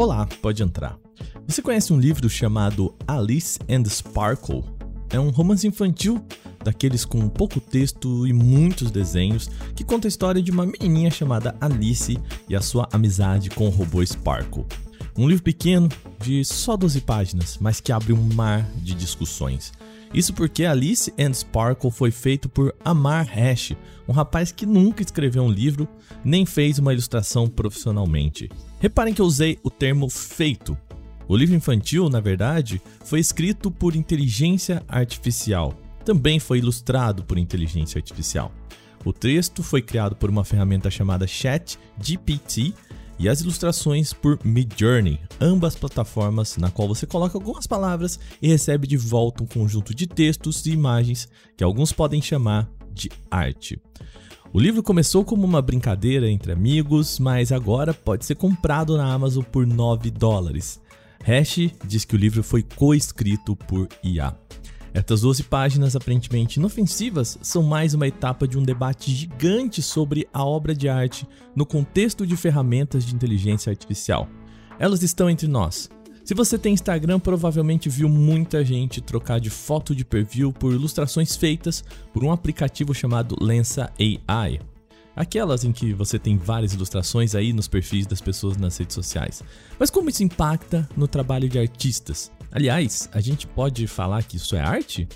Olá, pode entrar. Você conhece um livro chamado Alice and Sparkle? É um romance infantil daqueles com pouco texto e muitos desenhos que conta a história de uma menininha chamada Alice e a sua amizade com o robô Sparkle. Um livro pequeno, de só 12 páginas, mas que abre um mar de discussões. Isso porque Alice and Sparkle foi feito por Amar Hash, um rapaz que nunca escreveu um livro nem fez uma ilustração profissionalmente. Reparem que eu usei o termo feito. O livro infantil, na verdade, foi escrito por inteligência artificial. Também foi ilustrado por inteligência artificial. O texto foi criado por uma ferramenta chamada ChatGPT e as ilustrações por Midjourney, ambas plataformas na qual você coloca algumas palavras e recebe de volta um conjunto de textos e imagens que alguns podem chamar de arte. O livro começou como uma brincadeira entre amigos, mas agora pode ser comprado na Amazon por 9 dólares. Hash diz que o livro foi co-escrito por IA. Estas 12 páginas aparentemente inofensivas são mais uma etapa de um debate gigante sobre a obra de arte no contexto de ferramentas de inteligência artificial. Elas estão entre nós. Se você tem Instagram, provavelmente viu muita gente trocar de foto de perfil por ilustrações feitas por um aplicativo chamado Lensa AI. Aquelas em que você tem várias ilustrações aí nos perfis das pessoas nas redes sociais. Mas como isso impacta no trabalho de artistas? Aliás, a gente pode falar que isso é arte?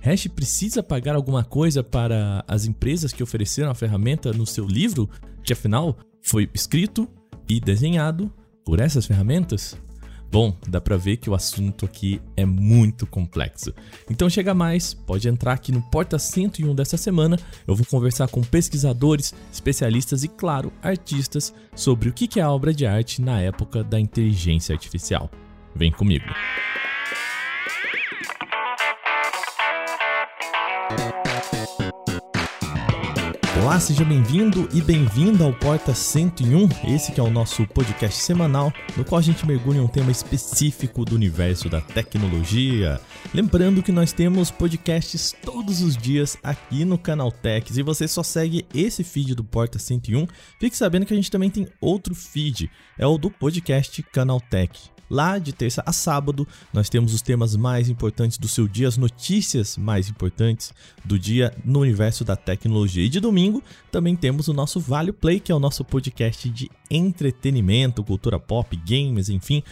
Hash precisa pagar alguma coisa para as empresas que ofereceram a ferramenta no seu livro, que afinal foi escrito e desenhado por essas ferramentas? Bom, dá para ver que o assunto aqui é muito complexo. Então chega mais, pode entrar aqui no Porta 101 dessa semana. Eu vou conversar com pesquisadores, especialistas e, claro, artistas sobre o que é a obra de arte na época da inteligência artificial. Vem comigo. Olá, seja bem-vindo e bem-vinda ao Porta 101, esse que é o nosso podcast semanal, no qual a gente mergulha em um tema específico do universo da tecnologia. Lembrando que nós temos podcasts todos os dias aqui no Canal Tech. Se você só segue esse feed do Porta 101, fique sabendo que a gente também tem outro feed, é o do podcast Canal Tech. Lá de terça a sábado, nós temos os temas mais importantes do seu dia, as notícias mais importantes do dia no universo da tecnologia. E de domingo também temos o nosso Vale Play, que é o nosso podcast de entretenimento, cultura pop, games, enfim,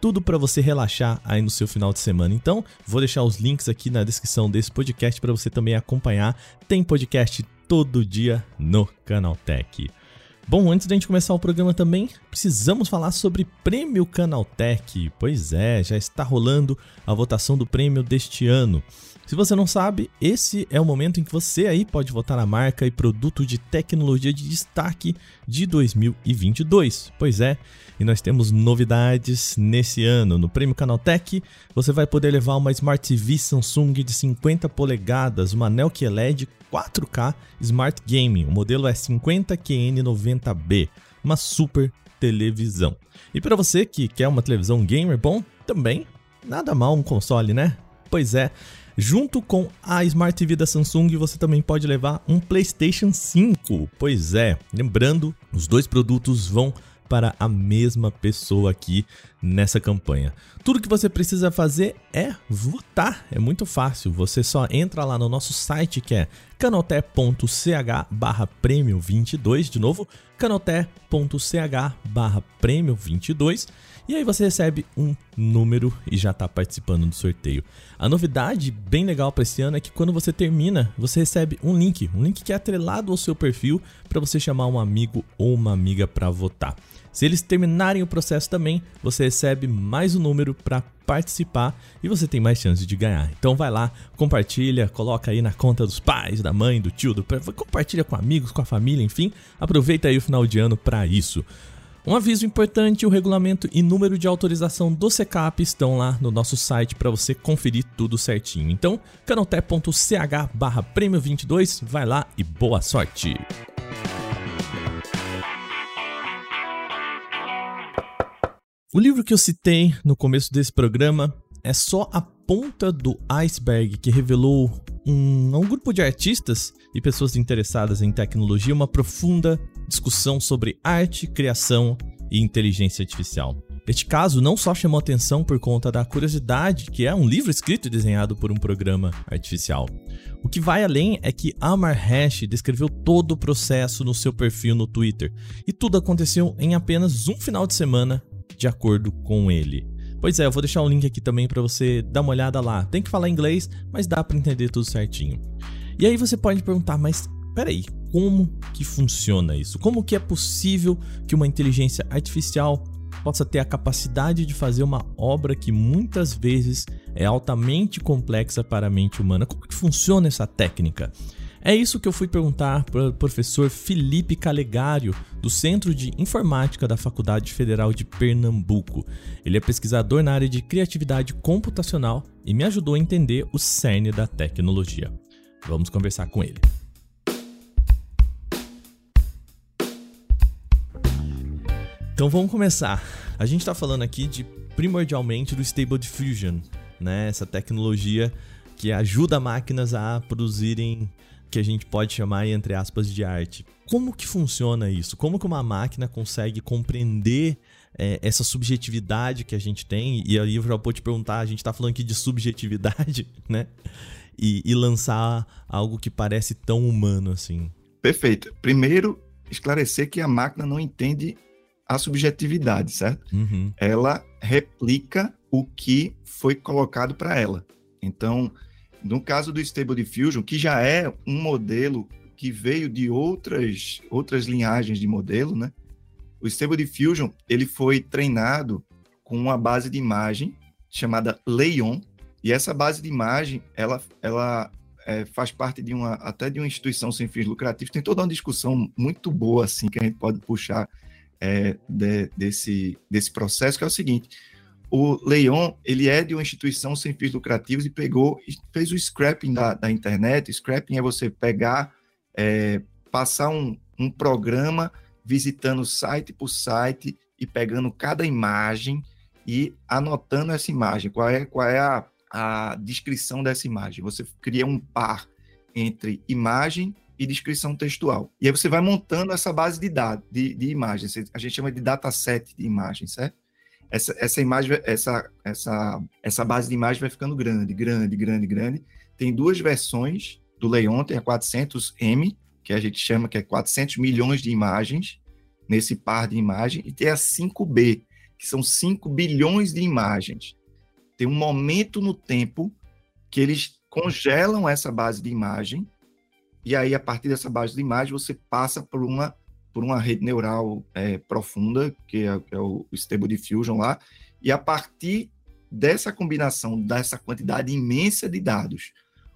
tudo para você relaxar aí no seu final de semana. Então, vou deixar os links aqui na descrição desse podcast para você também acompanhar. Tem podcast todo dia no Canal Tech. Bom, antes da gente começar o programa também, precisamos falar sobre Prêmio Canaltech. Pois é, já está rolando a votação do prêmio deste ano. Se você não sabe, esse é o momento em que você aí pode votar na marca e produto de tecnologia de destaque de 2022. Pois é, e nós temos novidades nesse ano. No Prêmio Canaltech, você vai poder levar uma Smart TV Samsung de 50 polegadas, uma Neo QLED 4K Smart Gaming. O modelo é 50QN90B, uma super televisão. E para você que quer uma televisão gamer, bom, também nada mal um console, né? Pois é, Junto com a Smart TV da Samsung, você também pode levar um PlayStation 5. Pois é, lembrando, os dois produtos vão para a mesma pessoa aqui nessa campanha. Tudo que você precisa fazer é votar. É muito fácil. Você só entra lá no nosso site que é canoté.ch barra prêmio 22. De novo, canoté.ch barra prêmio 22. E aí você recebe um número e já está participando do sorteio. A novidade bem legal para esse ano é que quando você termina, você recebe um link, um link que é atrelado ao seu perfil para você chamar um amigo ou uma amiga para votar. Se eles terminarem o processo também, você recebe mais um número para participar e você tem mais chance de ganhar. Então vai lá, compartilha, coloca aí na conta dos pais, da mãe, do tio, do compartilha com amigos, com a família, enfim, aproveita aí o final de ano para isso. Um aviso importante: o regulamento e número de autorização do SECAP estão lá no nosso site para você conferir tudo certinho. Então, canoté.ch barra prêmio 22, vai lá e boa sorte! O livro que eu citei no começo desse programa é só a ponta do iceberg que revelou um, um grupo de artistas e pessoas interessadas em tecnologia uma profunda discussão sobre arte, criação e inteligência artificial. Este caso não só chamou atenção por conta da curiosidade, que é um livro escrito e desenhado por um programa artificial. O que vai além é que Amar Hash descreveu todo o processo no seu perfil no Twitter, e tudo aconteceu em apenas um final de semana, de acordo com ele. Pois é, eu vou deixar o link aqui também para você dar uma olhada lá. Tem que falar inglês, mas dá para entender tudo certinho. E aí você pode perguntar, mas peraí, como que funciona isso? Como que é possível que uma inteligência artificial possa ter a capacidade de fazer uma obra que muitas vezes é altamente complexa para a mente humana? Como que funciona essa técnica? É isso que eu fui perguntar para o professor Felipe Calegário, do Centro de Informática da Faculdade Federal de Pernambuco. Ele é pesquisador na área de criatividade computacional e me ajudou a entender o cerne da tecnologia. Vamos conversar com ele. Então vamos começar. A gente está falando aqui de primordialmente do Stable Diffusion, né? Essa tecnologia que ajuda máquinas a produzirem que a gente pode chamar entre aspas de arte. Como que funciona isso? Como que uma máquina consegue compreender é, essa subjetividade que a gente tem? E aí eu já vou te perguntar, a gente está falando aqui de subjetividade, né? e, e lançar algo que parece tão humano assim? Perfeito. Primeiro, esclarecer que a máquina não entende a subjetividade, certo? Uhum. Ela replica o que foi colocado para ela. Então, no caso do Stable Diffusion, que já é um modelo que veio de outras, outras linhagens de modelo, né? O Stable Diffusion, ele foi treinado com uma base de imagem chamada Leon, e essa base de imagem, ela, ela é, faz parte de uma até de uma instituição sem fins lucrativos. Tem toda uma discussão muito boa assim que a gente pode puxar é, de, desse desse processo, que é o seguinte: o Leon ele é de uma instituição sem fins lucrativos e pegou fez o scrapping da, da internet. Scrapping é você pegar, é, passar um, um programa visitando site por site e pegando cada imagem e anotando essa imagem. Qual é, qual é a a descrição dessa imagem. Você cria um par entre imagem e descrição textual. E aí você vai montando essa base de dados, de, de imagens. A gente chama de dataset de imagens, certo? Essa, essa imagem, essa, essa, essa base de imagem vai ficando grande, grande, grande, grande. Tem duas versões do Leon, tem a 400M, que a gente chama que é 400 milhões de imagens nesse par de imagem, e tem a 5B, que são 5 bilhões de imagens tem um momento no tempo que eles congelam essa base de imagem, e aí, a partir dessa base de imagem, você passa por uma, por uma rede neural é, profunda, que é, que é o Stable Diffusion lá, e a partir dessa combinação, dessa quantidade imensa de dados,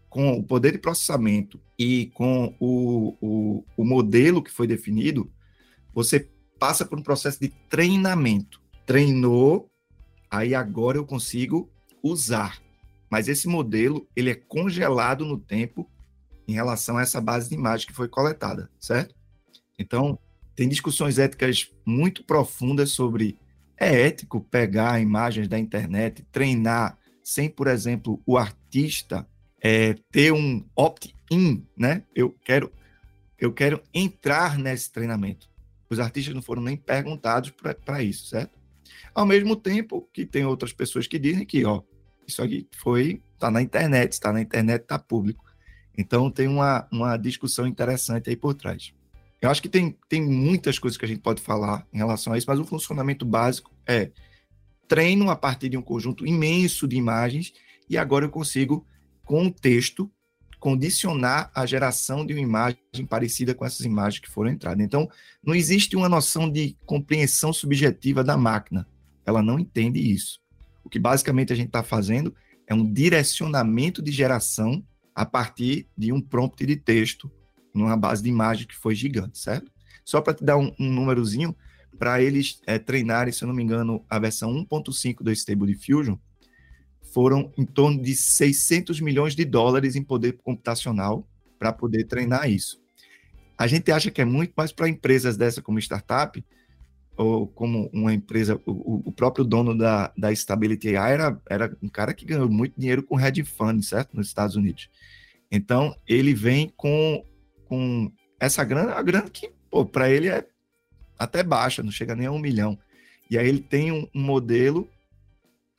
com o poder de processamento e com o, o, o modelo que foi definido, você passa por um processo de treinamento. Treinou, aí agora eu consigo usar. Mas esse modelo, ele é congelado no tempo em relação a essa base de imagem que foi coletada, certo? Então, tem discussões éticas muito profundas sobre é ético pegar imagens da internet, treinar sem, por exemplo, o artista é, ter um opt-in, né? Eu quero, eu quero entrar nesse treinamento. Os artistas não foram nem perguntados para isso, certo? Ao mesmo tempo que tem outras pessoas que dizem que, ó, isso aqui foi, está na internet, está na internet, está público. Então tem uma, uma discussão interessante aí por trás. Eu acho que tem, tem muitas coisas que a gente pode falar em relação a isso, mas o funcionamento básico é treino a partir de um conjunto imenso de imagens e agora eu consigo, com o texto, condicionar a geração de uma imagem parecida com essas imagens que foram entradas. Então, não existe uma noção de compreensão subjetiva da máquina. Ela não entende isso. O que basicamente a gente está fazendo é um direcionamento de geração a partir de um prompt de texto numa base de imagem que foi gigante, certo? Só para te dar um, um númerozinho, para eles é, treinarem, se eu não me engano, a versão 1.5 do Stable Diffusion, foram em torno de 600 milhões de dólares em poder computacional para poder treinar isso. A gente acha que é muito, mas para empresas dessa como startup, ou como uma empresa, o, o próprio dono da, da Stability AI era, era um cara que ganhou muito dinheiro com hedge fund, certo? Nos Estados Unidos. Então, ele vem com, com essa grana, a grana que, pô, para ele é até baixa, não chega nem a um milhão. E aí ele tem um, um modelo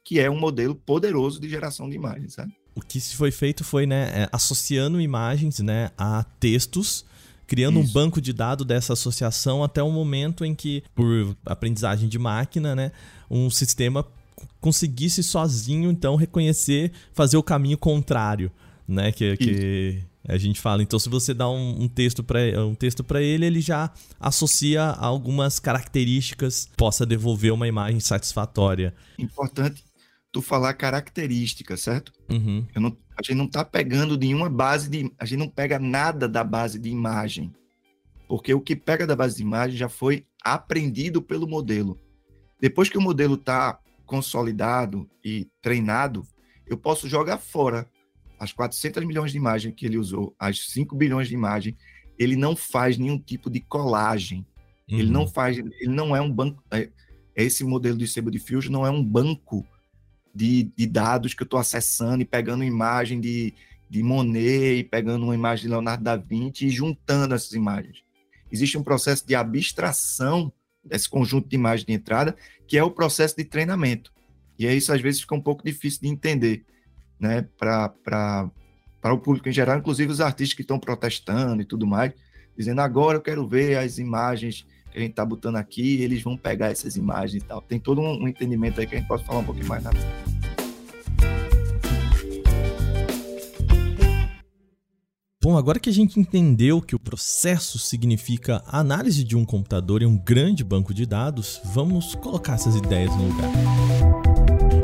que é um modelo poderoso de geração de imagens, sabe? O que se foi feito foi, né, é, associando imagens, né, a textos, criando Isso. um banco de dados dessa associação até o momento em que, por aprendizagem de máquina, né, um sistema conseguisse sozinho, então, reconhecer, fazer o caminho contrário, né, que, que a gente fala. Então, se você dá um, um texto para um texto para ele, ele já associa algumas características, possa devolver uma imagem satisfatória. Importante tu falar características, certo? Uhum. Não, a gente não está pegando nenhuma base de. A gente não pega nada da base de imagem. Porque o que pega da base de imagem já foi aprendido pelo modelo. Depois que o modelo está consolidado e treinado, eu posso jogar fora as 400 milhões de imagens que ele usou, as 5 bilhões de imagens. Ele não faz nenhum tipo de colagem. Uhum. Ele não faz, ele não é um banco. É, esse modelo de Sebo de Fusion não é um banco de, de dados que eu estou acessando e pegando imagem de, de Monet, e pegando uma imagem de Leonardo da Vinci e juntando essas imagens. Existe um processo de abstração desse conjunto de imagens de entrada, que é o processo de treinamento. E é isso às vezes fica um pouco difícil de entender, né, para o público em geral, inclusive os artistas que estão protestando e tudo mais, dizendo agora eu quero ver as imagens que a gente está botando aqui, eles vão pegar essas imagens e tal. Tem todo um, entendimento aí que a gente pode falar um pouquinho mais na Bom, agora que a gente entendeu que o processo significa a análise de um computador em um grande banco de dados, vamos colocar essas ideias no lugar.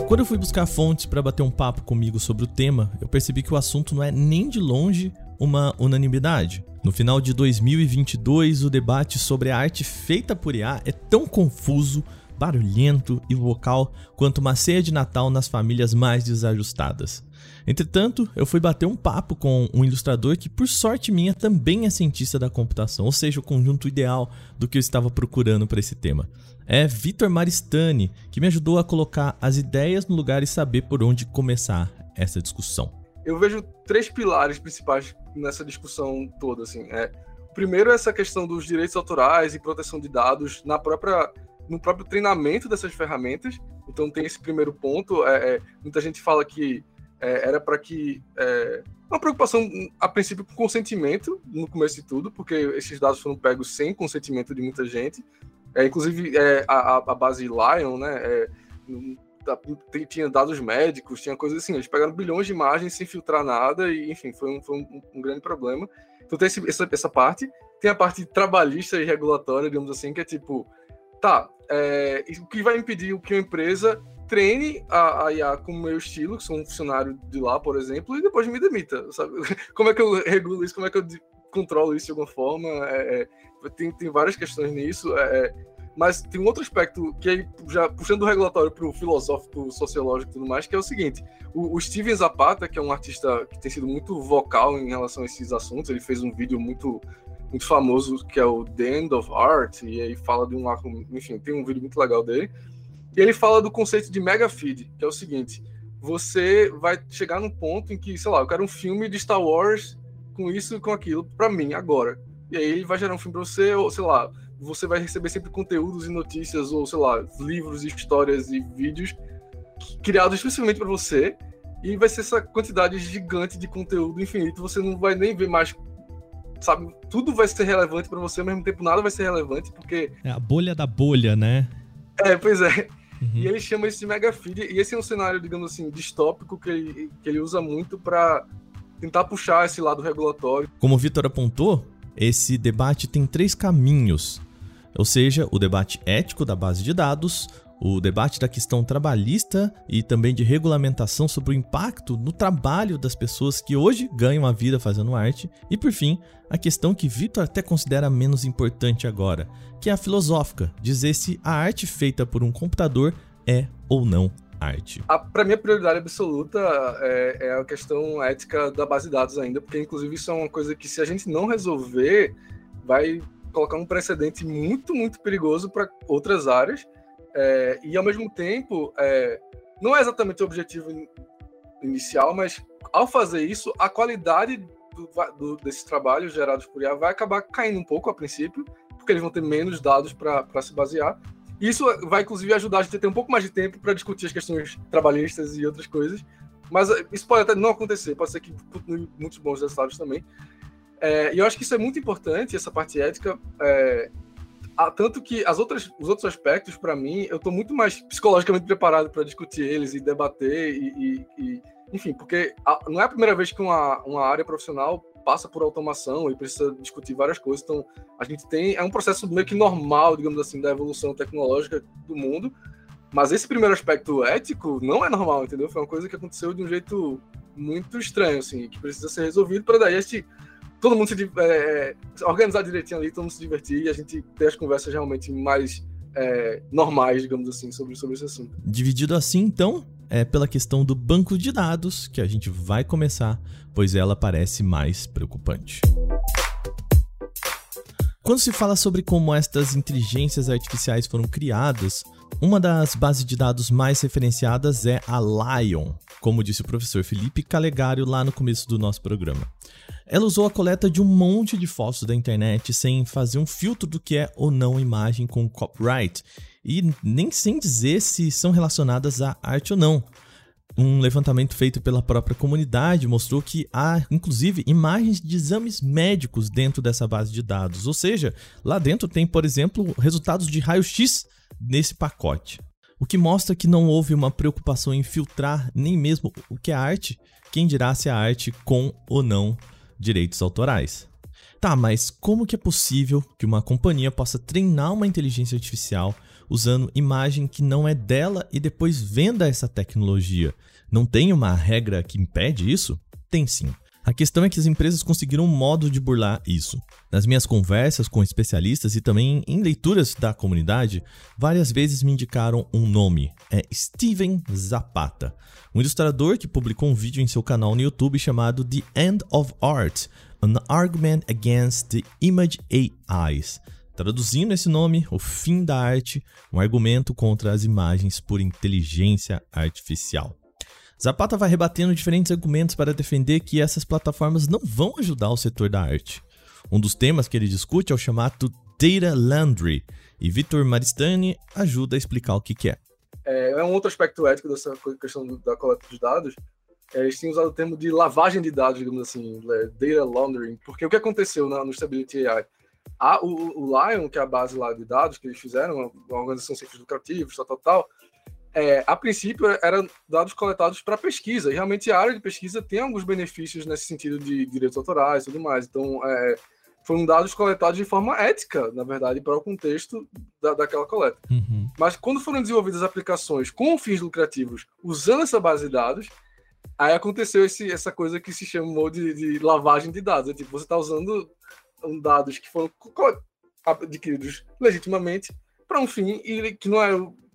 Quando eu fui buscar fontes para bater um papo comigo sobre o tema, eu percebi que o assunto não é nem de longe uma unanimidade. No final de 2022, o debate sobre a arte feita por IA é tão confuso, barulhento e vocal quanto uma ceia de Natal nas famílias mais desajustadas. Entretanto, eu fui bater um papo com um ilustrador que, por sorte minha, também é cientista da computação, ou seja, o conjunto ideal do que eu estava procurando para esse tema. É Vitor Maristani, que me ajudou a colocar as ideias no lugar e saber por onde começar essa discussão. Eu vejo três pilares principais nessa discussão toda, assim. É, primeiro é essa questão dos direitos autorais e proteção de dados na própria no próprio treinamento dessas ferramentas. Então tem esse primeiro ponto. É, é, muita gente fala que é, era para que é, uma preocupação a princípio com consentimento no começo de tudo, porque esses dados foram pegos sem consentimento de muita gente. É, inclusive a, a, base Lion, né? Tinha dados médicos, tinha coisas assim. Eles pegaram bilhões de imagens sem filtrar nada e, enfim, foi um, foi um, um grande problema. Então tem esse, essa, essa parte. Tem a parte trabalhista e regulatória, digamos assim, que é tipo, tá, é, o que vai impedir que uma empresa treine a, a IA com o meu estilo, que sou um funcionário de lá, por exemplo, e depois me demita, sabe? Como é que eu regulo isso? Como é que eu controlo isso de alguma forma? É, é, tem, tem várias questões nisso. É, é mas tem um outro aspecto que aí, já puxando o regulatório para o filosófico, sociológico e tudo mais, que é o seguinte: o, o, Steven Zapata, que é um artista que tem sido muito vocal em relação a esses assuntos, ele fez um vídeo muito muito famoso que é o The End of Art, e aí fala de um enfim, tem um vídeo muito legal dele. E ele fala do conceito de mega feed, que é o seguinte: você vai chegar num ponto em que, sei lá, eu quero um filme de Star Wars com isso e com aquilo para mim agora. E aí ele vai gerar um filme para você, ou sei lá, você vai receber sempre conteúdos e notícias, ou sei lá, livros, histórias e vídeos criados especialmente para você. E vai ser essa quantidade gigante de conteúdo infinito. Você não vai nem ver mais. Sabe? Tudo vai ser relevante para você, ao mesmo tempo nada vai ser relevante, porque. É a bolha da bolha, né? É, pois é. Uhum. E ele chama isso de mega feed. E esse é um cenário, digamos assim, distópico que ele, que ele usa muito para tentar puxar esse lado regulatório. Como o Vitor apontou, esse debate tem três caminhos. Ou seja, o debate ético da base de dados, o debate da questão trabalhista e também de regulamentação sobre o impacto no trabalho das pessoas que hoje ganham a vida fazendo arte, e por fim, a questão que Vitor até considera menos importante agora, que é a filosófica, dizer se a arte feita por um computador é ou não arte. Para mim, a prioridade absoluta é, é a questão ética da base de dados ainda, porque inclusive isso é uma coisa que se a gente não resolver, vai colocar um precedente muito, muito perigoso para outras áreas. É, e, ao mesmo tempo, é, não é exatamente o objetivo inicial, mas ao fazer isso, a qualidade do, do, desses trabalhos gerados por IA vai acabar caindo um pouco a princípio, porque eles vão ter menos dados para se basear. Isso vai, inclusive, ajudar a gente a ter um pouco mais de tempo para discutir as questões trabalhistas e outras coisas. Mas eh, isso pode até não acontecer, pode ser que muitos bons resultados também. É, e eu acho que isso é muito importante, essa parte ética. É, tanto que as outras, os outros aspectos, para mim, eu estou muito mais psicologicamente preparado para discutir eles e debater, e, e, e enfim, porque a, não é a primeira vez que uma, uma área profissional passa por automação e precisa discutir várias coisas. Então, a gente tem. É um processo meio que normal, digamos assim, da evolução tecnológica do mundo. Mas esse primeiro aspecto ético não é normal, entendeu? Foi uma coisa que aconteceu de um jeito muito estranho, assim, que precisa ser resolvido para daí a gente. Todo mundo se é, organizar direitinho ali, todo mundo se divertir e a gente ter as conversas realmente mais é, normais, digamos assim, sobre, sobre esse assunto. Dividido assim, então, é pela questão do banco de dados que a gente vai começar, pois ela parece mais preocupante. Quando se fala sobre como estas inteligências artificiais foram criadas, uma das bases de dados mais referenciadas é a Lion, como disse o professor Felipe Calegário lá no começo do nosso programa. Ela usou a coleta de um monte de fotos da internet sem fazer um filtro do que é ou não imagem com copyright e nem sem dizer se são relacionadas à arte ou não. Um levantamento feito pela própria comunidade mostrou que há, inclusive, imagens de exames médicos dentro dessa base de dados. Ou seja, lá dentro tem, por exemplo, resultados de raio-x nesse pacote. O que mostra que não houve uma preocupação em filtrar nem mesmo o que é arte, quem dirá se a arte com ou não direitos autorais. Tá, mas como que é possível que uma companhia possa treinar uma inteligência artificial usando imagem que não é dela e depois venda essa tecnologia. Não tem uma regra que impede isso? Tem sim. A questão é que as empresas conseguiram um modo de burlar isso. Nas minhas conversas com especialistas e também em leituras da comunidade, várias vezes me indicaram um nome. É Steven Zapata, um ilustrador que publicou um vídeo em seu canal no YouTube chamado The End of Art: An Argument Against the Image AIs. Traduzindo esse nome, o fim da arte, um argumento contra as imagens por inteligência artificial. Zapata vai rebatendo diferentes argumentos para defender que essas plataformas não vão ajudar o setor da arte. Um dos temas que ele discute é o chamado Data Laundry, e Vitor Maristani ajuda a explicar o que, que é. é. É um outro aspecto ético dessa questão da coleta de dados. É, eles têm usado o termo de lavagem de dados, digamos assim, é, data laundering, porque o que aconteceu no Stability AI? A, o, o, Lion, que é a base lá de dados que eles fizeram, uma, organização sem fins lucrativos, tal, tal, tal, é, a princípio eram dados coletados para pesquisa, e realmente a área de pesquisa tem alguns benefícios nesse sentido de direitos autorais e tudo mais. Então, é, foram dados coletados de forma ética, na verdade, para o contexto da, daquela coleta. Uhum. Mas quando foram desenvolvidas aplicações com fins lucrativos usando essa base de dados, aí aconteceu esse, essa coisa que se chamou de, de lavagem de dados. É tipo, você está usando dados que foram adquiridos legitimamente para um fim e que não é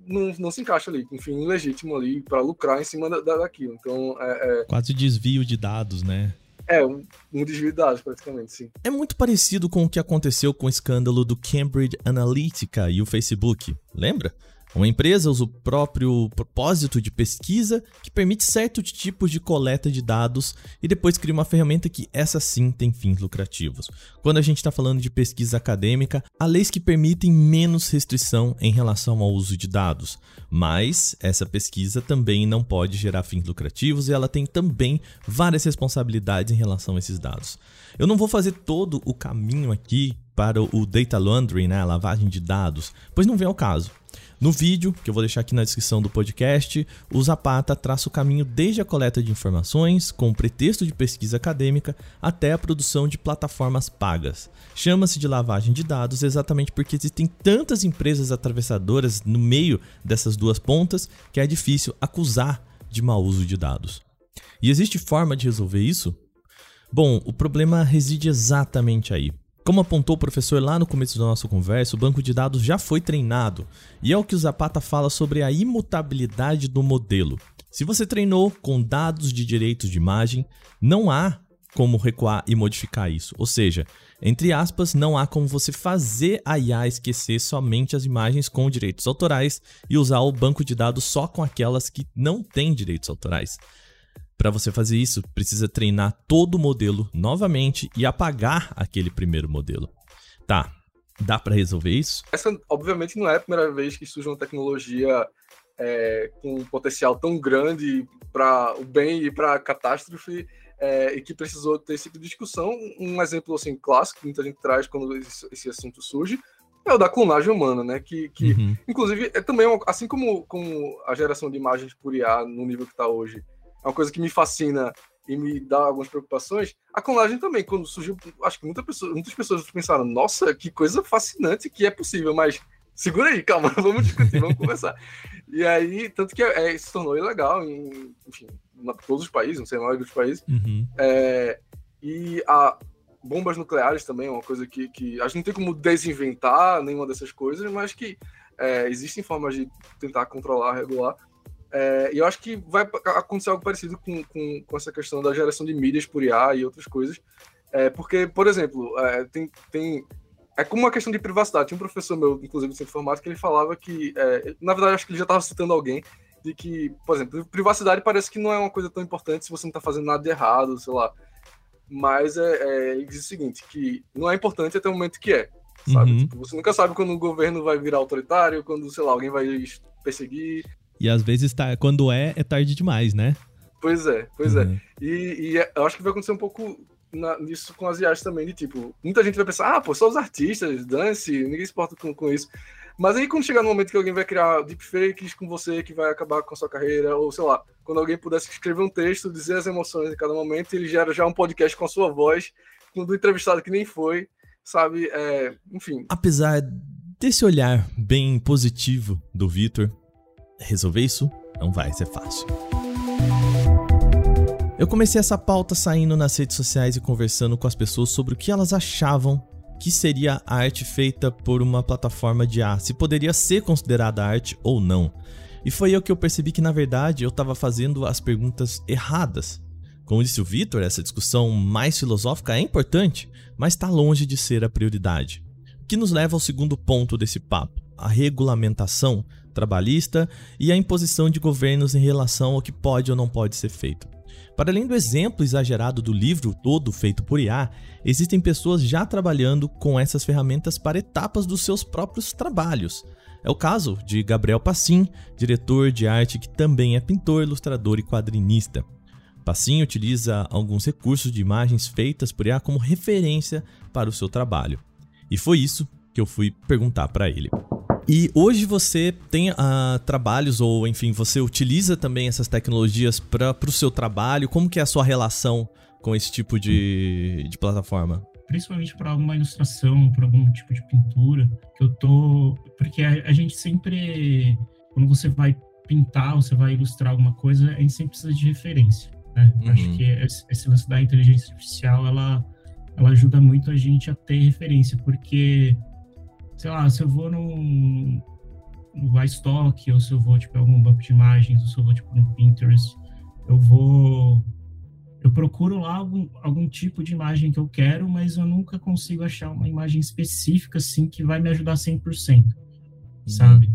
não, não se encaixa ali, um fim legítimo ali para lucrar em cima da, daquilo. Então é, é... quase desvio de dados, né? É, um, um desvio de dados, praticamente, sim. É muito parecido com o que aconteceu com o escândalo do Cambridge Analytica e o Facebook, lembra? Uma empresa usa o próprio propósito de pesquisa que permite certos tipos de coleta de dados e depois cria uma ferramenta que essa sim tem fins lucrativos. Quando a gente está falando de pesquisa acadêmica, há leis que permitem menos restrição em relação ao uso de dados, mas essa pesquisa também não pode gerar fins lucrativos e ela tem também várias responsabilidades em relação a esses dados. Eu não vou fazer todo o caminho aqui para o data laundering, né, a lavagem de dados, pois não vem ao caso. No vídeo, que eu vou deixar aqui na descrição do podcast, o Zapata traça o caminho desde a coleta de informações, com pretexto de pesquisa acadêmica, até a produção de plataformas pagas. Chama-se de lavagem de dados exatamente porque existem tantas empresas atravessadoras no meio dessas duas pontas que é difícil acusar de mau uso de dados. E existe forma de resolver isso? Bom, o problema reside exatamente aí. Como apontou o professor lá no começo da nossa conversa, o banco de dados já foi treinado, e é o que o Zapata fala sobre a imutabilidade do modelo. Se você treinou com dados de direitos de imagem, não há como recuar e modificar isso. Ou seja, entre aspas, não há como você fazer a IA esquecer somente as imagens com direitos autorais e usar o banco de dados só com aquelas que não têm direitos autorais. Para você fazer isso, precisa treinar todo o modelo novamente e apagar aquele primeiro modelo. Tá, Dá para resolver isso? Essa, obviamente, não é a primeira vez que surge uma tecnologia é, com um potencial tão grande para o bem e para a catástrofe é, e que precisou ter esse tipo de discussão. Um exemplo assim clássico que muita gente traz quando esse, esse assunto surge é o da clonagem humana, né? Que, que uhum. inclusive, é também, uma, assim como, como a geração de imagens por IA no nível que está hoje, é uma coisa que me fascina e me dá algumas preocupações. A clonagem também, quando surgiu, acho que muita pessoa, muitas pessoas pensaram, nossa, que coisa fascinante que é possível, mas segura aí, calma, vamos discutir, vamos conversar. E aí, tanto que é, se tornou ilegal em, enfim, todos os países, não sei, na maioria dos países. Uhum. É, e a bombas nucleares também é uma coisa que, que a gente não tem como desinventar nenhuma dessas coisas, mas que é, existem formas de tentar controlar, regular. É, e eu acho que vai acontecer algo parecido com, com, com, essa questão da geração de mídias por IA e outras coisas. É, porque, por exemplo, é, tem, tem. É como uma questão de privacidade. Tinha um professor meu, inclusive, de informática, que ele falava que. É, na verdade, acho que ele já estava citando alguém, de que, por exemplo, privacidade parece que não é uma coisa tão importante se você não está fazendo nada de errado, sei lá. Mas é, é, ele diz o seguinte, que não é importante até o momento que é. Sabe? Uhum. Tipo, você nunca sabe quando o governo vai virar autoritário, quando, sei lá, alguém vai perseguir. E às vezes tá, quando é, é tarde demais, né? Pois é, pois é. uhum. é. E, e, eu acho que vai acontecer um pouco na, nisso com as IAs também, de tipo, muita gente vai pensar, ah, pô, só os artistas, dance, ninguém se importa com, com isso. Mas aí quando chegar no momento que alguém vai criar deepfakes com você, que vai acabar com a sua carreira, ou sei lá, quando alguém pudesse escrever um texto, dizer as emoções em cada momento, ele gera já um podcast com a sua voz, do entrevistado que nem foi, sabe? É, enfim. Apesar desse olhar bem positivo do Vitor, resolver isso não vai ser fácil. Eu comecei essa pauta saindo nas redes sociais e conversando com as pessoas sobre o que elas achavam que seria a arte feita por uma plataforma de arte, se poderia ser considerada arte ou não. E foi eu que eu percebi que na verdade eu estava fazendo as perguntas erradas. Como disse o Vitor, essa discussão mais filosófica é importante, mas está longe de ser a prioridade. O que nos leva ao segundo ponto desse papo: a regulamentação trabalhista e a imposição de governos em relação ao que pode ou não pode ser feito. Para além do exemplo exagerado do livro todo feito por IA, existem pessoas já trabalhando com essas ferramentas para etapas dos seus próprios trabalhos. É o caso de Gabriel Passim, diretor de arte que também é pintor, ilustrador e quadrinista. Passim utiliza alguns recursos de imagens feitas por IA como referência para o seu trabalho. E foi isso que eu fui perguntar para ele. E hoje você tem uh, trabalhos, ou enfim, você utiliza também essas tecnologias para o seu trabalho? Como que é a sua relação com esse tipo de, de plataforma? Principalmente para alguma ilustração, para algum tipo de pintura, que eu tô. Porque a, a gente sempre. Quando você vai pintar ou você vai ilustrar alguma coisa, a gente sempre precisa de referência. Né? Uhum. Acho que esse, esse lance da inteligência artificial ela, ela ajuda muito a gente a ter referência, porque sei lá, se eu vou no, no iStock, ou se eu vou, tipo, em algum banco de imagens, ou se eu vou, tipo, no Pinterest, eu vou... Eu procuro lá algum, algum tipo de imagem que eu quero, mas eu nunca consigo achar uma imagem específica, assim, que vai me ajudar 100%, uhum. sabe?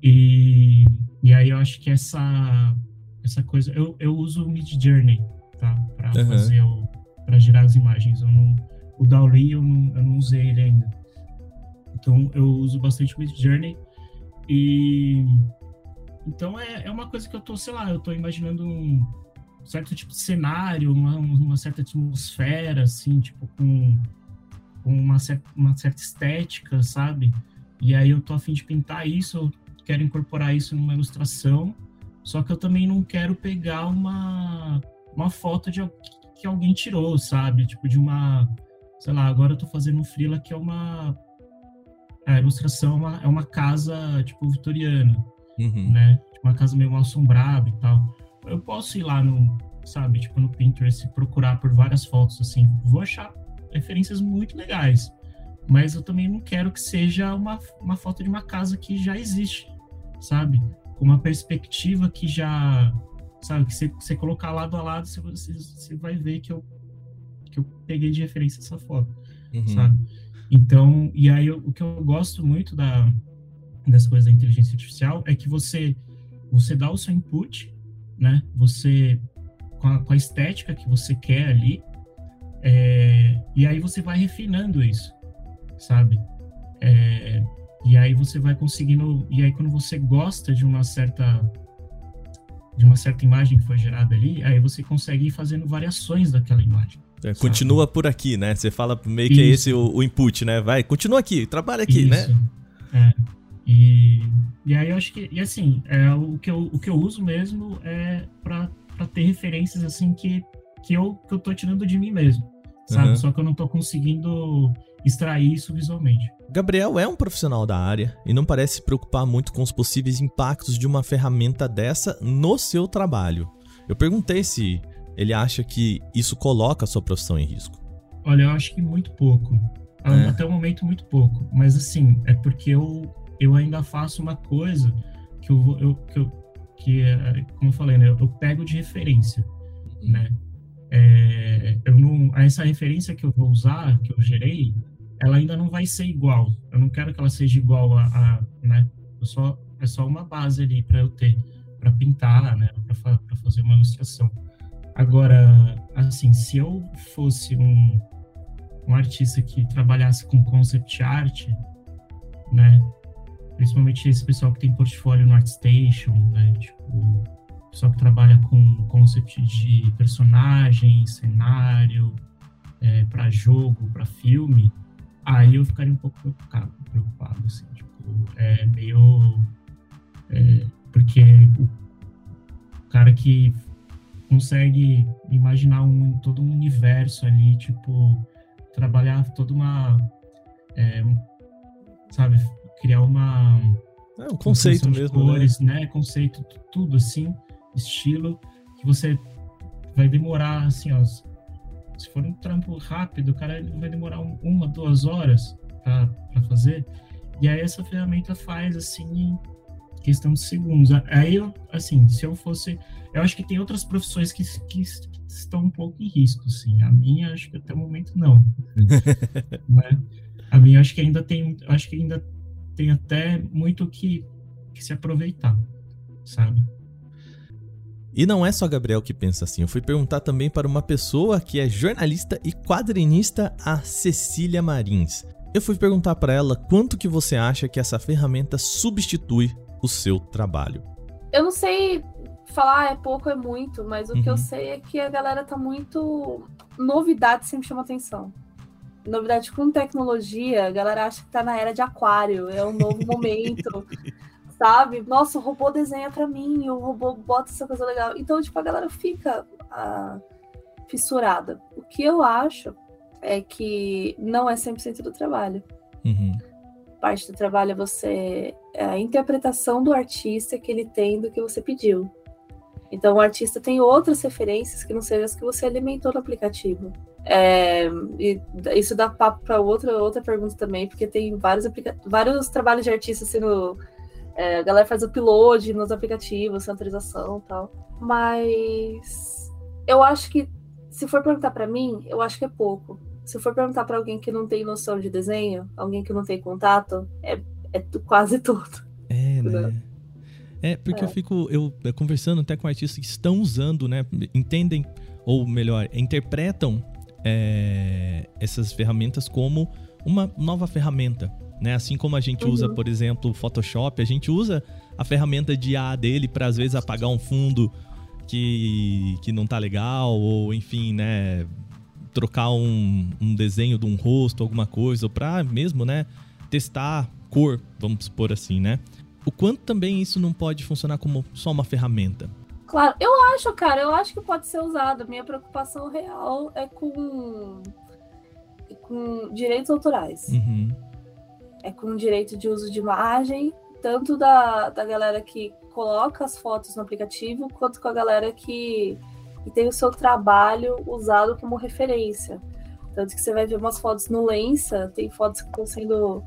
E, e aí eu acho que essa, essa coisa... Eu, eu uso o Mid Journey, tá? Para uhum. fazer o... para gerar as imagens. Eu não, o DALL-E eu não, eu não usei ele ainda. Então eu uso bastante o Journey e então é, é uma coisa que eu tô, sei lá, eu tô imaginando um certo tipo de cenário, uma, uma certa atmosfera, assim, tipo, com, com uma, certa, uma certa estética, sabe? E aí eu tô afim de pintar isso, eu quero incorporar isso numa ilustração, só que eu também não quero pegar uma, uma foto de que alguém tirou, sabe? Tipo, de uma, sei lá, agora eu tô fazendo um freela que é uma a ilustração é uma, é uma casa, tipo, vitoriana, uhum. né? Tipo, uma casa meio mal assombrada e tal. Eu posso ir lá no, sabe, tipo, no Pinterest e procurar por várias fotos, assim. Vou achar referências muito legais. Mas eu também não quero que seja uma, uma foto de uma casa que já existe, sabe? Com uma perspectiva que já, sabe, que você, você colocar lado a lado, você, você, você vai ver que eu, que eu peguei de referência essa foto, uhum. sabe? Então, e aí o que eu gosto muito da, das coisas da inteligência artificial é que você você dá o seu input, né? Você com a, com a estética que você quer ali, é, e aí você vai refinando isso, sabe? É, e aí você vai conseguindo. E aí quando você gosta de uma certa de uma certa imagem que foi gerada ali, aí você consegue ir fazendo variações daquela imagem. É, continua por aqui, né? Você fala meio que é Isso. é esse o, o, input, né? Vai, continua aqui, trabalha aqui, né? Isso. né? É. E, e aí eu acho que, e assim, é, o, que eu, o que eu uso mesmo é para ter referências assim que, que, eu, que eu tô tirando de mim mesmo, sabe? Uhum. Só que eu não tô conseguindo extrair isso visualmente. Gabriel é um profissional da área e não parece se preocupar muito com os possíveis impactos de uma ferramenta dessa no seu trabalho. Eu perguntei se ele acha que isso coloca a sua profissão em risco. Olha, eu acho que muito pouco. É. Até o momento, muito pouco. Mas, assim, é porque eu, eu ainda faço uma coisa que eu, eu, que, eu, que é, como eu falei, né? Eu pego de referência, né? É, eu não, essa referência que eu vou usar, que eu gerei, ela ainda não vai ser igual. Eu não quero que ela seja igual a, a né? Eu só, é só uma base ali para eu ter, para pintar, né? Para fazer uma ilustração. Agora, assim, se eu fosse um, um artista que trabalhasse com concept art, né? Principalmente esse pessoal que tem portfólio no ArtStation, né? Tipo, pessoal que trabalha com concept de personagem, cenário, é, para jogo, para filme, aí eu ficaria um pouco preocupado, preocupado assim, tipo, é meio... É, porque o cara que consegue imaginar um, todo um universo ali, tipo, trabalhar toda uma. É, sabe, criar uma. É um conceito uma mesmo. Né? Cores, né? né? Conceito, tudo assim, estilo, que você vai demorar, assim, ó. Se for um trampo rápido, o cara vai demorar uma, duas horas para fazer. E aí essa ferramenta faz, assim, questão de segundos. Aí, eu, assim, se eu fosse. Eu acho que tem outras profissões que, que, estão um pouco em risco, sim. A minha, acho que até o momento não. né? A minha, acho que ainda tem. Acho que ainda tem até muito que, que se aproveitar, sabe? E não é só Gabriel que pensa assim. Eu fui perguntar também para uma pessoa que é jornalista e quadrinista, a Cecília Marins. Eu fui perguntar para ela quanto que você acha que essa ferramenta substitui o seu trabalho. Eu não sei falar é pouco, é muito, mas o uhum. que eu uhum. sei é que a galera tá muito. Novidade sempre chama atenção. Novidade com tecnologia, a galera acha que tá na era de aquário, é um novo momento, sabe? Nossa, o robô desenha para mim, o robô bota essa coisa legal. Então, tipo, a galera fica ah, fissurada. O que eu acho é que não é 100% do trabalho. Uhum parte do trabalho é você é a interpretação do artista que ele tem do que você pediu. Então o artista tem outras referências que não sejam as que você alimentou no aplicativo. É, e isso dá papo para outra outra pergunta também, porque tem vários vários trabalhos de artista sendo é, a galera faz upload nos aplicativos, centralização, tal. Mas eu acho que se for perguntar para mim, eu acho que é pouco se for perguntar para alguém que não tem noção de desenho, alguém que não tem contato, é, é quase tudo. É, né? É, porque é. eu fico eu, eu, conversando até com artistas que estão usando, né? Entendem, ou melhor, interpretam é, essas ferramentas como uma nova ferramenta. Né? Assim como a gente uhum. usa, por exemplo, o Photoshop, a gente usa a ferramenta de IA dele para às vezes apagar um fundo que, que não tá legal, ou enfim, né? trocar um, um desenho de um rosto, alguma coisa, ou para mesmo, né, testar cor, vamos supor assim, né? O quanto também isso não pode funcionar como só uma ferramenta? Claro, eu acho, cara, eu acho que pode ser usado. Minha preocupação real é com, com direitos autorais. Uhum. É com direito de uso de imagem, tanto da, da galera que coloca as fotos no aplicativo, quanto com a galera que e tem o seu trabalho usado como referência. Tanto que você vai ver umas fotos no Lensa, tem fotos que estão sendo.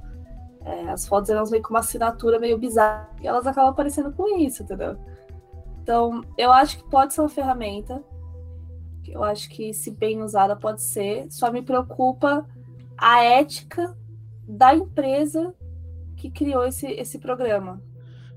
É, as fotos elas vêm com uma assinatura meio bizarra e elas acabam aparecendo com isso, entendeu? Então, eu acho que pode ser uma ferramenta. Eu acho que, se bem usada, pode ser. Só me preocupa a ética da empresa que criou esse, esse programa.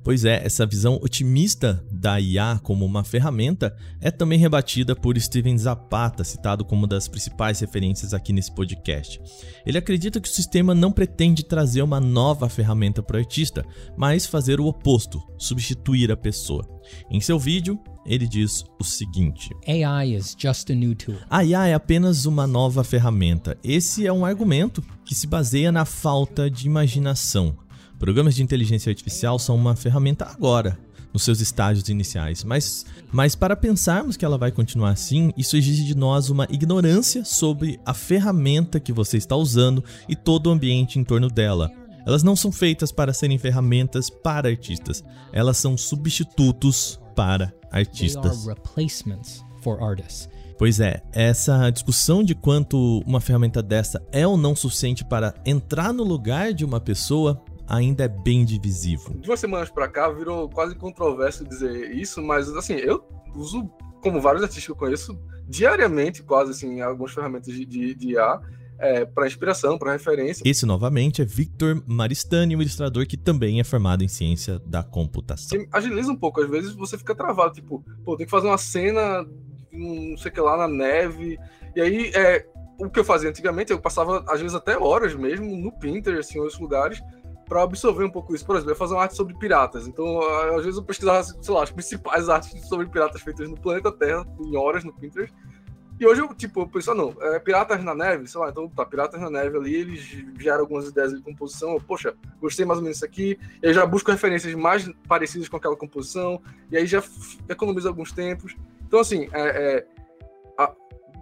Pois é, essa visão otimista da IA como uma ferramenta é também rebatida por Steven Zapata, citado como uma das principais referências aqui nesse podcast. Ele acredita que o sistema não pretende trazer uma nova ferramenta para o artista, mas fazer o oposto, substituir a pessoa. Em seu vídeo, ele diz o seguinte: AI is just a new tool. A IA é apenas uma nova ferramenta. Esse é um argumento que se baseia na falta de imaginação. Programas de inteligência artificial são uma ferramenta agora, nos seus estágios iniciais, mas, mas para pensarmos que ela vai continuar assim, isso exige de nós uma ignorância sobre a ferramenta que você está usando e todo o ambiente em torno dela. Elas não são feitas para serem ferramentas para artistas, elas são substitutos para artistas. Pois é, essa discussão de quanto uma ferramenta dessa é ou não suficiente para entrar no lugar de uma pessoa ainda é bem divisivo. De umas semanas para cá virou quase controverso dizer isso, mas assim, eu uso, como vários artistas que eu conheço, diariamente quase assim, algumas ferramentas de, de, de IA é, para inspiração, para referência. Esse novamente é Victor Maristani, um ilustrador que também é formado em ciência da computação. Agiliza um pouco, às vezes você fica travado, tipo, pô, tem que fazer uma cena, não sei o que lá, na neve, e aí é, o que eu fazia antigamente, eu passava às vezes até horas mesmo no Pinterest, em outros lugares, para absorver um pouco isso. Por exemplo, eu fazer uma arte sobre piratas. Então, às vezes eu pesquisava, sei lá, as principais artes sobre piratas feitas no planeta Terra, em horas no Pinterest. E hoje eu, tipo, eu penso, ah, não, é, Piratas na Neve, sei lá, então tá, Piratas na Neve ali, eles geram algumas ideias de composição, eu, poxa, gostei mais ou menos disso aqui, e aí já busco referências mais parecidas com aquela composição, e aí já economizo alguns tempos. Então, assim, é, é a,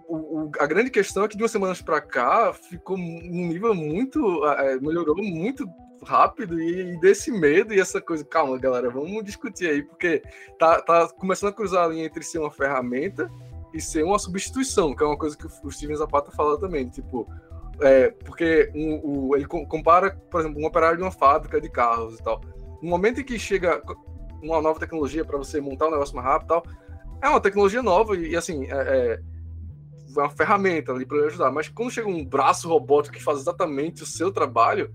o, a grande questão é que de umas semanas para cá ficou num nível muito. É, melhorou muito rápido e, desse medo e essa coisa. Calma, galera, vamos discutir aí, porque tá, tá começando a cruzar a linha entre ser uma ferramenta e ser uma substituição, que é uma coisa que o Steven Zapata fala também. Tipo, é, porque um, ele compara, por exemplo, um operário de uma fábrica de carros e tal. No momento em que chega uma nova tecnologia para você montar um negócio mais rápido e tal, é uma tecnologia nova e, assim, é, é uma ferramenta ali para ajudar. Mas quando chega um braço robótico que faz exatamente o seu trabalho,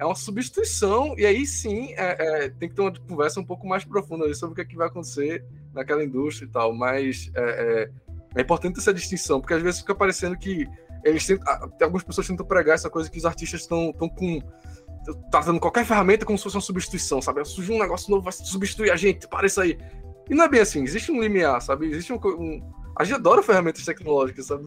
é uma substituição, e aí sim é, é, tem que ter uma conversa um pouco mais profunda sobre o que, é que vai acontecer naquela indústria e tal. Mas é, é, é importante essa distinção, porque às vezes fica parecendo que eles tentam, algumas pessoas tentam pregar essa coisa que os artistas estão com tratando qualquer ferramenta como se fosse uma substituição, sabe? Surgiu um negócio novo, vai substituir a gente, para isso aí. E não é bem assim, existe um limiar, sabe? Existe um, um a gente adora ferramentas tecnológicas, sabe?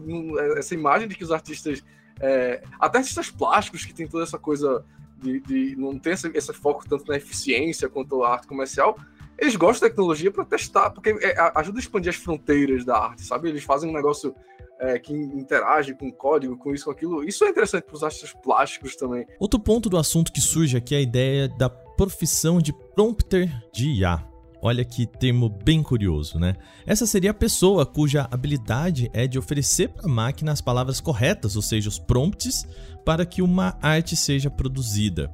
Essa imagem de que os artistas, é, até artistas plásticos que tem toda essa coisa de, de não ter esse, esse, foco tanto na eficiência quanto a arte comercial, eles gostam da tecnologia para testar, porque é, ajuda a expandir as fronteiras da arte, sabe? Eles fazem um negócio é, que interage com código, com isso, com aquilo. Isso é interessante para os artistas plásticos também. Outro ponto do assunto que surge aqui é a ideia da profissão de prompter de IA. Olha que termo bem curioso, né? Essa seria a pessoa cuja habilidade é de oferecer para a máquina as palavras corretas, ou seja, os prompts, para que uma arte seja produzida.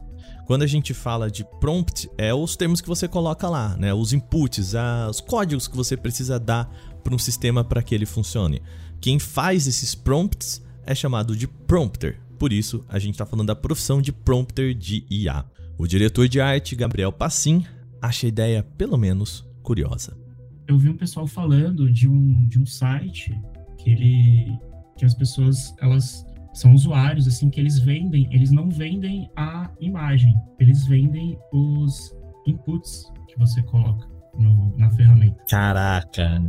Quando a gente fala de prompt, é os termos que você coloca lá, né? Os inputs, os códigos que você precisa dar para um sistema para que ele funcione. Quem faz esses prompts é chamado de prompter. Por isso, a gente está falando da profissão de prompter de IA. O diretor de arte, Gabriel Passim, acha a ideia, pelo menos, curiosa. Eu vi um pessoal falando de um, de um site que ele que as pessoas elas são usuários assim que eles vendem, eles não vendem a imagem, eles vendem os inputs que você coloca no, na ferramenta. Caraca.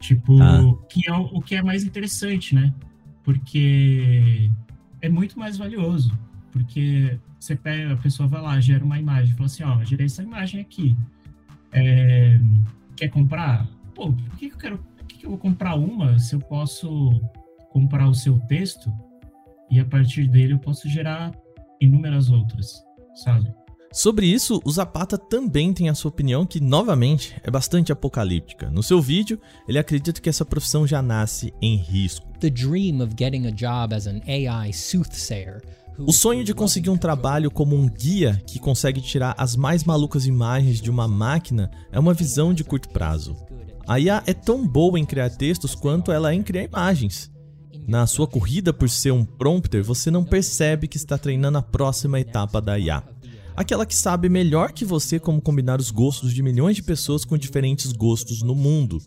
Tipo, ah. que é o, o que é mais interessante, né? Porque é muito mais valioso. Porque você pega, a pessoa vai lá, gera uma imagem, fala assim, ó, gerei essa imagem aqui. É, quer comprar? Pô, por que, que eu quero. Por que, que eu vou comprar uma se eu posso comprar o seu texto e a partir dele eu posso gerar inúmeras outras, sabe? Sobre isso, o Zapata também tem a sua opinião que, novamente, é bastante apocalíptica. No seu vídeo, ele acredita que essa profissão já nasce em risco. The dream of getting a job as an AI soothsayer o sonho de conseguir um trabalho como um guia que consegue tirar as mais malucas imagens de uma máquina é uma visão de curto prazo. A IA é tão boa em criar textos quanto ela é em criar imagens. Na sua corrida por ser um prompter, você não percebe que está treinando a próxima etapa da IA. Aquela que sabe melhor que você como combinar os gostos de milhões de pessoas com diferentes gostos no mundo.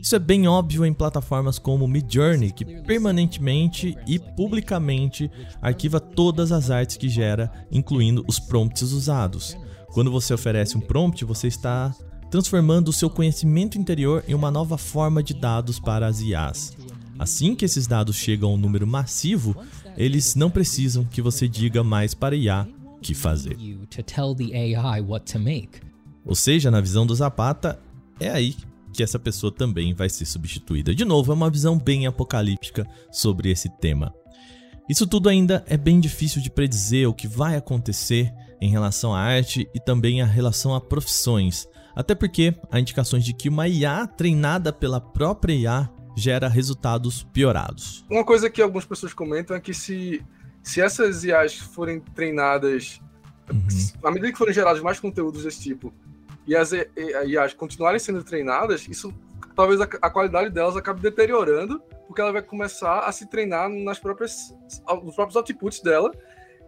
Isso é bem óbvio em plataformas como Midjourney, que permanentemente e publicamente arquiva todas as artes que gera, incluindo os prompts usados. Quando você oferece um prompt, você está transformando o seu conhecimento interior em uma nova forma de dados para as IAs. Assim que esses dados chegam a um número massivo, eles não precisam que você diga mais para IA que fazer. Ou seja, na visão do Zapata, é aí que essa pessoa também vai ser substituída. De novo, é uma visão bem apocalíptica sobre esse tema. Isso tudo ainda é bem difícil de predizer o que vai acontecer em relação à arte e também a relação a profissões, até porque há indicações de que uma IA treinada pela própria IA gera resultados piorados. Uma coisa que algumas pessoas comentam é que se, se essas IAs forem treinadas, uhum. à medida que forem gerados mais conteúdos desse tipo, e as IAs continuarem sendo treinadas, isso talvez a, a qualidade delas acabe deteriorando, porque ela vai começar a se treinar nas próprias, nos próprios outputs dela,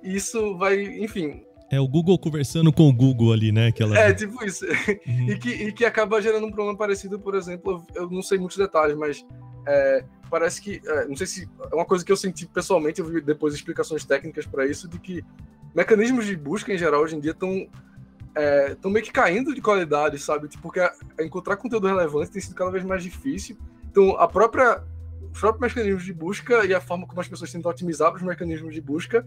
e isso vai, enfim, é o Google conversando com o Google ali, né? Aquela... É, tipo isso. Uhum. E, que, e que acaba gerando um problema parecido, por exemplo, eu não sei muitos detalhes, mas é, parece que. É, não sei se. É uma coisa que eu senti pessoalmente, eu vi depois explicações técnicas para isso, de que mecanismos de busca em geral hoje em dia estão. É, meio que caindo de qualidade, sabe? Tipo, porque encontrar conteúdo relevante tem sido cada vez mais difícil. Então, a própria os próprios mecanismos de busca e a forma como as pessoas tentam otimizar os mecanismos de busca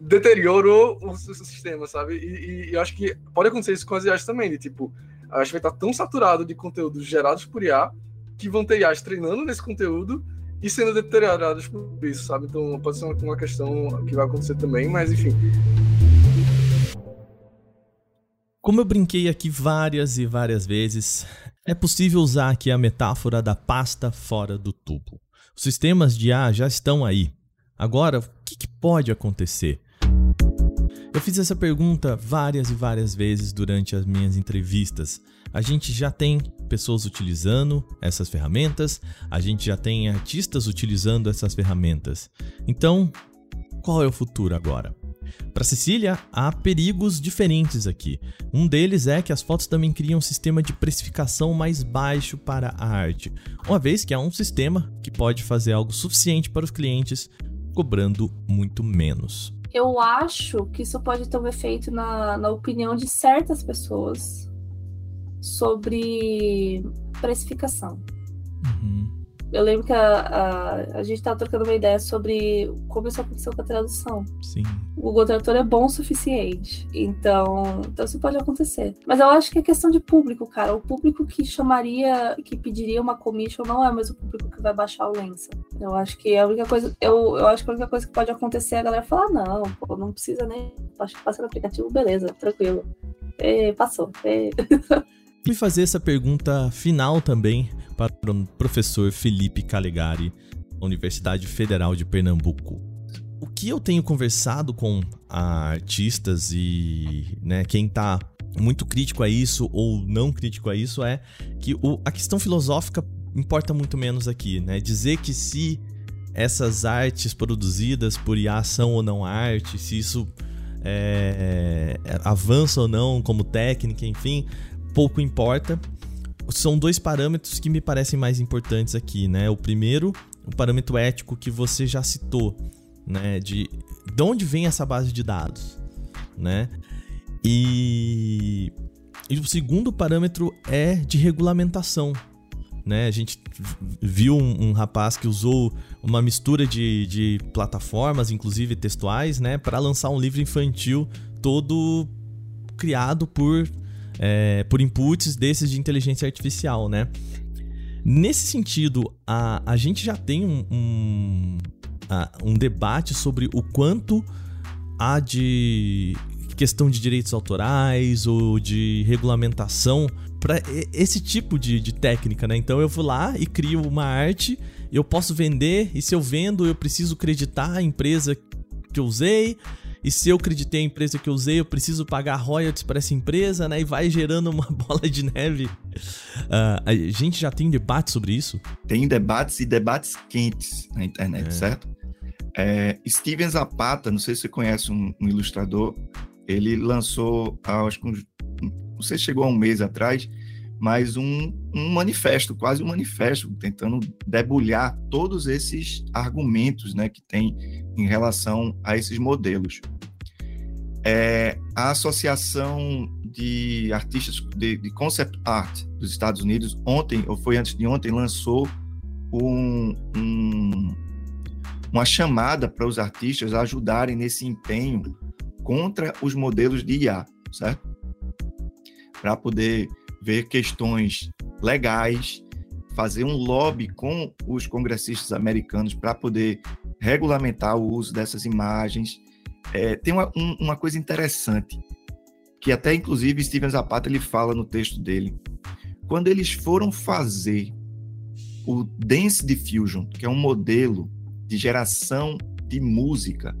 deteriorou o, sistema, sabe? E, e, eu acho que pode acontecer isso com as IAs também, de tipo, a gente vai estar tão saturado de conteúdos gerados por IA que vão ter IAs treinando nesse conteúdo e sendo deteriorados por isso, sabe? Então pode ser uma questão que vai acontecer também, mas enfim. Como eu brinquei aqui várias e várias vezes, é possível usar aqui a metáfora da pasta fora do tubo. Os sistemas de IA já estão aí. Agora, o que, que pode acontecer? Eu fiz essa pergunta várias e várias vezes durante as minhas entrevistas. A gente já tem pessoas utilizando essas ferramentas, a gente já tem artistas utilizando essas ferramentas. Então, qual é o futuro agora? Para Cecília, há perigos diferentes aqui. Um deles é que as fotos também criam um sistema de precificação mais baixo para a arte, uma vez que há um sistema que pode fazer algo suficiente para os clientes, cobrando muito menos eu acho que isso pode ter um efeito na, na opinião de certas pessoas sobre precificação. Uhum. Eu lembro que a, a, a gente estava trocando uma ideia sobre como isso aconteceu com a tradução. Sim. O Google Tradutor é bom o suficiente. Então, então isso pode acontecer. Mas eu acho que é questão de público, cara. O público que chamaria, que pediria uma commission não é mais o público que vai baixar o Lensa. Eu acho que a única coisa, eu, eu acho que a única coisa que pode acontecer é a galera falar, não, pô, não precisa nem. Acho que passa no aplicativo, beleza, tranquilo. E, passou. E... Fui fazer essa pergunta final também para o professor Felipe Calegari, Universidade Federal de Pernambuco. O que eu tenho conversado com artistas e né, quem está muito crítico a isso ou não crítico a isso é que o, a questão filosófica importa muito menos aqui, né? Dizer que se essas artes produzidas por IA são ou não arte, se isso é, avança ou não como técnica, enfim, pouco importa. São dois parâmetros que me parecem mais importantes aqui, né? O primeiro, o parâmetro ético que você já citou, né? De, de onde vem essa base de dados, né? E, e o segundo parâmetro é de regulamentação, né? A gente viu um, um, rapaz que usou uma mistura de, de plataformas, inclusive textuais, né, para lançar um livro infantil todo criado por é, por inputs desses de inteligência artificial, né? Nesse sentido, a, a gente já tem um, um, a, um debate sobre o quanto há de questão de direitos autorais ou de regulamentação para esse tipo de, de técnica, né? Então eu vou lá e crio uma arte, eu posso vender, e se eu vendo, eu preciso creditar a empresa que eu usei, e se eu acreditei a empresa que eu usei, eu preciso pagar royalties para essa empresa, né? E vai gerando uma bola de neve. Uh, a gente já tem debate sobre isso? Tem debates e debates quentes na internet, é. certo? É, Steven Zapata, não sei se você conhece um, um ilustrador, ele lançou, acho que não sei se chegou a um mês atrás, mas um, um manifesto, quase um manifesto, tentando debulhar todos esses argumentos né, que tem em relação a esses modelos. É, a Associação de Artistas de, de, Concept Art dos Estados Unidos, ontem, ou foi antes de ontem, lançou um, um, uma chamada para os artistas ajudarem nesse empenho contra os modelos de IA, certo? Para poder ver questões legais, fazer um lobby com os congressistas americanos para poder regulamentar o uso dessas imagens. É, tem uma, um, uma coisa interessante, que até inclusive Steven Zapata ele fala no texto dele. Quando eles foram fazer o Dance Diffusion, que é um modelo de geração de música,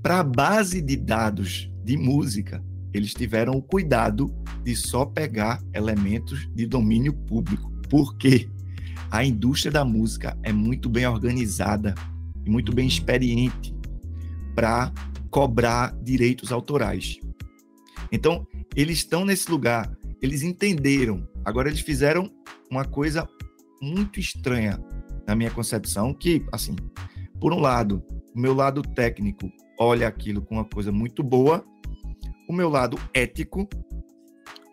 para a base de dados de música, eles tiveram o cuidado de só pegar elementos de domínio público. Porque a indústria da música é muito bem organizada e muito bem uhum. experiente para cobrar direitos autorais. Então, eles estão nesse lugar, eles entenderam. Agora, eles fizeram uma coisa muito estranha, na minha concepção, que, assim, por um lado, o meu lado técnico olha aquilo com uma coisa muito boa, o meu lado ético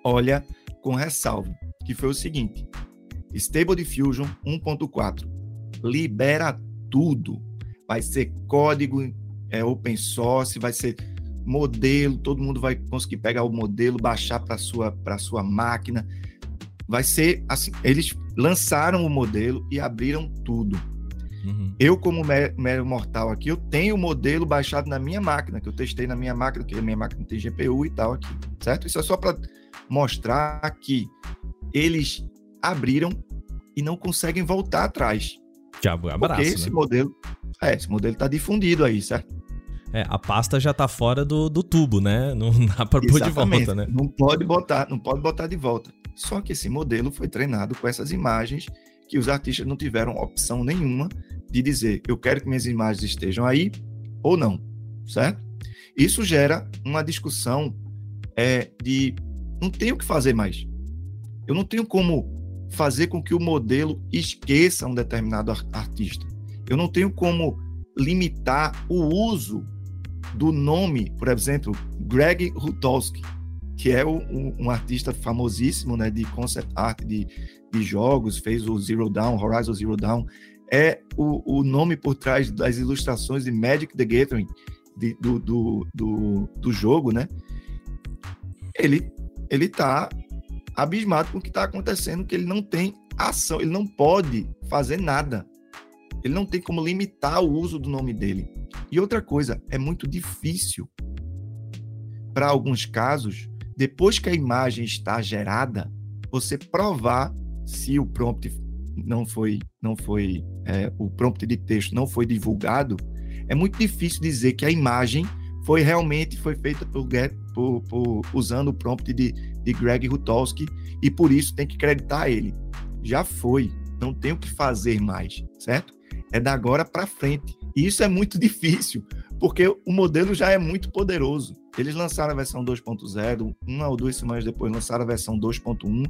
olha com ressalva, que foi o seguinte: Stable Diffusion 1.4 libera tudo. Vai ser código é, open source, vai ser modelo, todo mundo vai conseguir pegar o modelo, baixar para sua para sua máquina. Vai ser assim, eles lançaram o modelo e abriram tudo. Uhum. Eu, como mero mortal aqui, eu tenho o modelo baixado na minha máquina, que eu testei na minha máquina, que a minha máquina tem GPU e tal aqui, certo? Isso é só para mostrar que eles abriram e não conseguem voltar atrás. Diabo, abraço, Porque esse né? modelo, é, esse modelo está difundido aí, certo? É, a pasta já está fora do, do tubo, né? Não dá para pôr de volta, né? Não pode botar, não pode botar de volta. Só que esse modelo foi treinado com essas imagens que os artistas não tiveram opção nenhuma de dizer eu quero que minhas imagens estejam aí ou não, certo? Isso gera uma discussão é, de não tenho o que fazer mais. Eu não tenho como fazer com que o modelo esqueça um determinado artista. Eu não tenho como limitar o uso do nome, por exemplo, Greg Rutowski, que é um, um, artista famosíssimo né, de concept art de, de jogos, fez o Zero Dawn, Horizon Zero Dawn, é o, o nome por trás das ilustrações de Magic the Gathering, de, do, do, do, do, jogo, né? Ele, ele tá abismado com o que está acontecendo, que ele não tem ação, ele não pode fazer nada. Ele não tem como limitar o uso do nome dele. E outra coisa, é muito difícil para alguns casos, depois que a imagem está gerada, você provar se o prompt não foi, não foi é, o prompt de texto não foi divulgado, é muito difícil dizer que a imagem foi realmente foi feita por, por, por usando o prompt de, de Greg Rutowski e por isso tem que acreditar ele. Já foi, não tem o que fazer mais, certo? É da agora para frente. E isso é muito difícil, porque o modelo já é muito poderoso. Eles lançaram a versão 2.0, uma ou duas semanas depois lançaram a versão 2.1,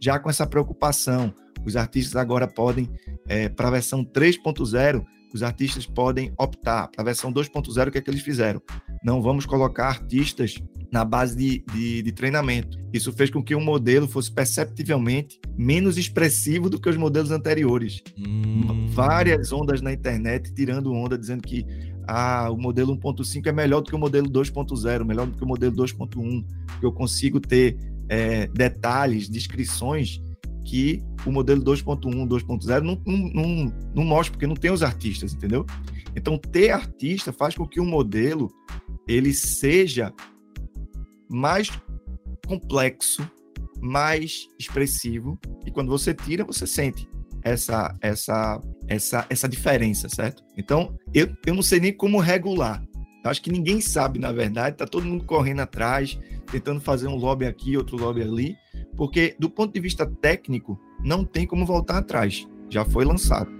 já com essa preocupação. Os artistas agora podem, é, para a versão 3.0, os artistas podem optar. Para a versão 2.0, o que é que eles fizeram? Não vamos colocar artistas na base de, de, de, treinamento. Isso fez com que o modelo fosse perceptivelmente menos expressivo do que os modelos anteriores. Hum. Várias ondas na internet tirando onda, dizendo que ah, o modelo 1.5 é melhor do que o modelo 2.0, melhor do que o modelo 2.1, porque eu consigo ter é, detalhes, descrições que o modelo 2.1, 2.0 não, não, não, mostra, porque não tem os artistas, entendeu? Então, ter artista faz com que o modelo ele seja mais complexo, mais expressivo, e quando você tira, você sente essa essa essa essa diferença, certo? Então, eu, eu não sei nem como regular. Acho que ninguém sabe, na verdade, está todo mundo correndo atrás, tentando fazer um lobby aqui, outro lobby ali, porque do ponto de vista técnico, não tem como voltar atrás, já foi lançado.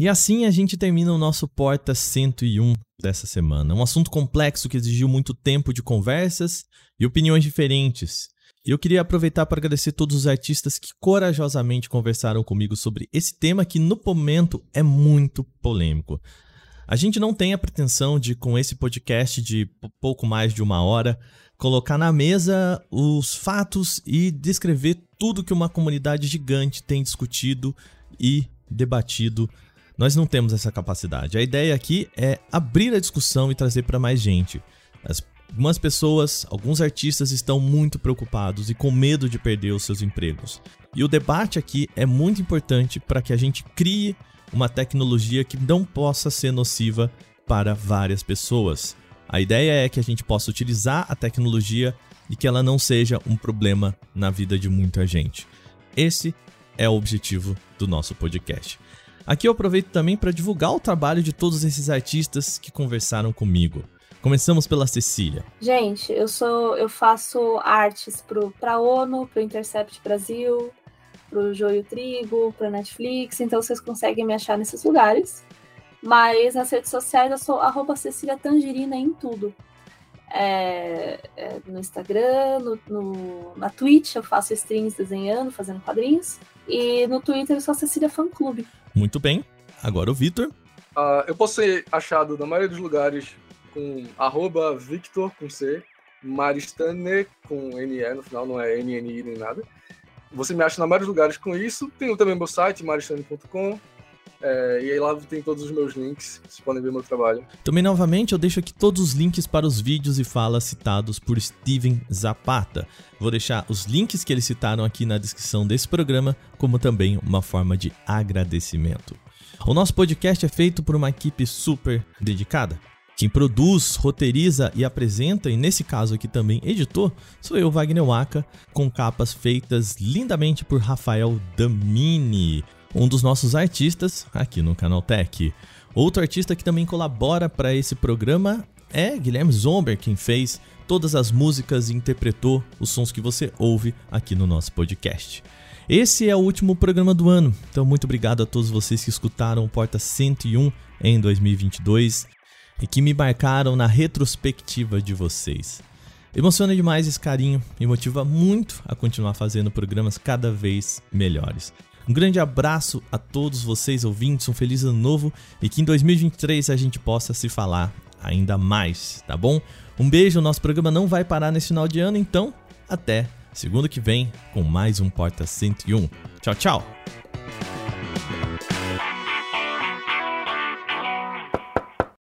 E assim a gente termina o nosso Porta 101 dessa semana. Um assunto complexo que exigiu muito tempo de conversas e opiniões diferentes. E eu queria aproveitar para agradecer todos os artistas que corajosamente conversaram comigo sobre esse tema que no momento é muito polêmico. A gente não tem a pretensão de, com esse podcast de pouco mais de uma hora, colocar na mesa os fatos e descrever tudo que uma comunidade gigante tem discutido e debatido nós não temos essa capacidade. A ideia aqui é abrir a discussão e trazer para mais gente. As, algumas pessoas, alguns artistas estão muito preocupados e com medo de perder os seus empregos. E o debate aqui é muito importante para que a gente crie uma tecnologia que não possa ser nociva para várias pessoas. A ideia é que a gente possa utilizar a tecnologia e que ela não seja um problema na vida de muita gente. Esse é o objetivo do nosso podcast. Aqui eu aproveito também para divulgar o trabalho de todos esses artistas que conversaram comigo. Começamos pela Cecília. Gente, eu sou, eu faço artes para a ONU, para o Intercept Brasil, para o Joio Trigo, para Netflix, então vocês conseguem me achar nesses lugares. Mas nas redes sociais eu sou arroba Cecília Tangerina em tudo. É, é, no Instagram, no, no, na Twitch eu faço streams desenhando, fazendo quadrinhos. E no Twitter eu sou a Cecília Fan Clube. Muito bem. Agora o Vitor. Uh, eu posso ser achado na maioria dos lugares com arroba Victor com C, Maristane com NE no final, não é NNI nem nada. Você me acha na dos lugares com isso. Tenho também meu site, maristane.com. É, e aí lá tem todos os meus links, vocês podem ver meu trabalho. Também, novamente, eu deixo aqui todos os links para os vídeos e falas citados por Steven Zapata. Vou deixar os links que eles citaram aqui na descrição desse programa, como também uma forma de agradecimento. O nosso podcast é feito por uma equipe super dedicada. Quem produz, roteiriza e apresenta, e nesse caso aqui também editor, sou eu, Wagner Waka, com capas feitas lindamente por Rafael Damini um dos nossos artistas aqui no Canal Tech. Outro artista que também colabora para esse programa é Guilherme Zomber, quem fez todas as músicas e interpretou os sons que você ouve aqui no nosso podcast. Esse é o último programa do ano, então muito obrigado a todos vocês que escutaram Porta 101 em 2022 e que me marcaram na retrospectiva de vocês. Emociona demais esse carinho e motiva muito a continuar fazendo programas cada vez melhores. Um grande abraço a todos vocês ouvintes, um feliz ano novo e que em 2023 a gente possa se falar ainda mais, tá bom? Um beijo, nosso programa não vai parar nesse final de ano, então até segundo que vem com mais um Porta 101. Tchau, tchau!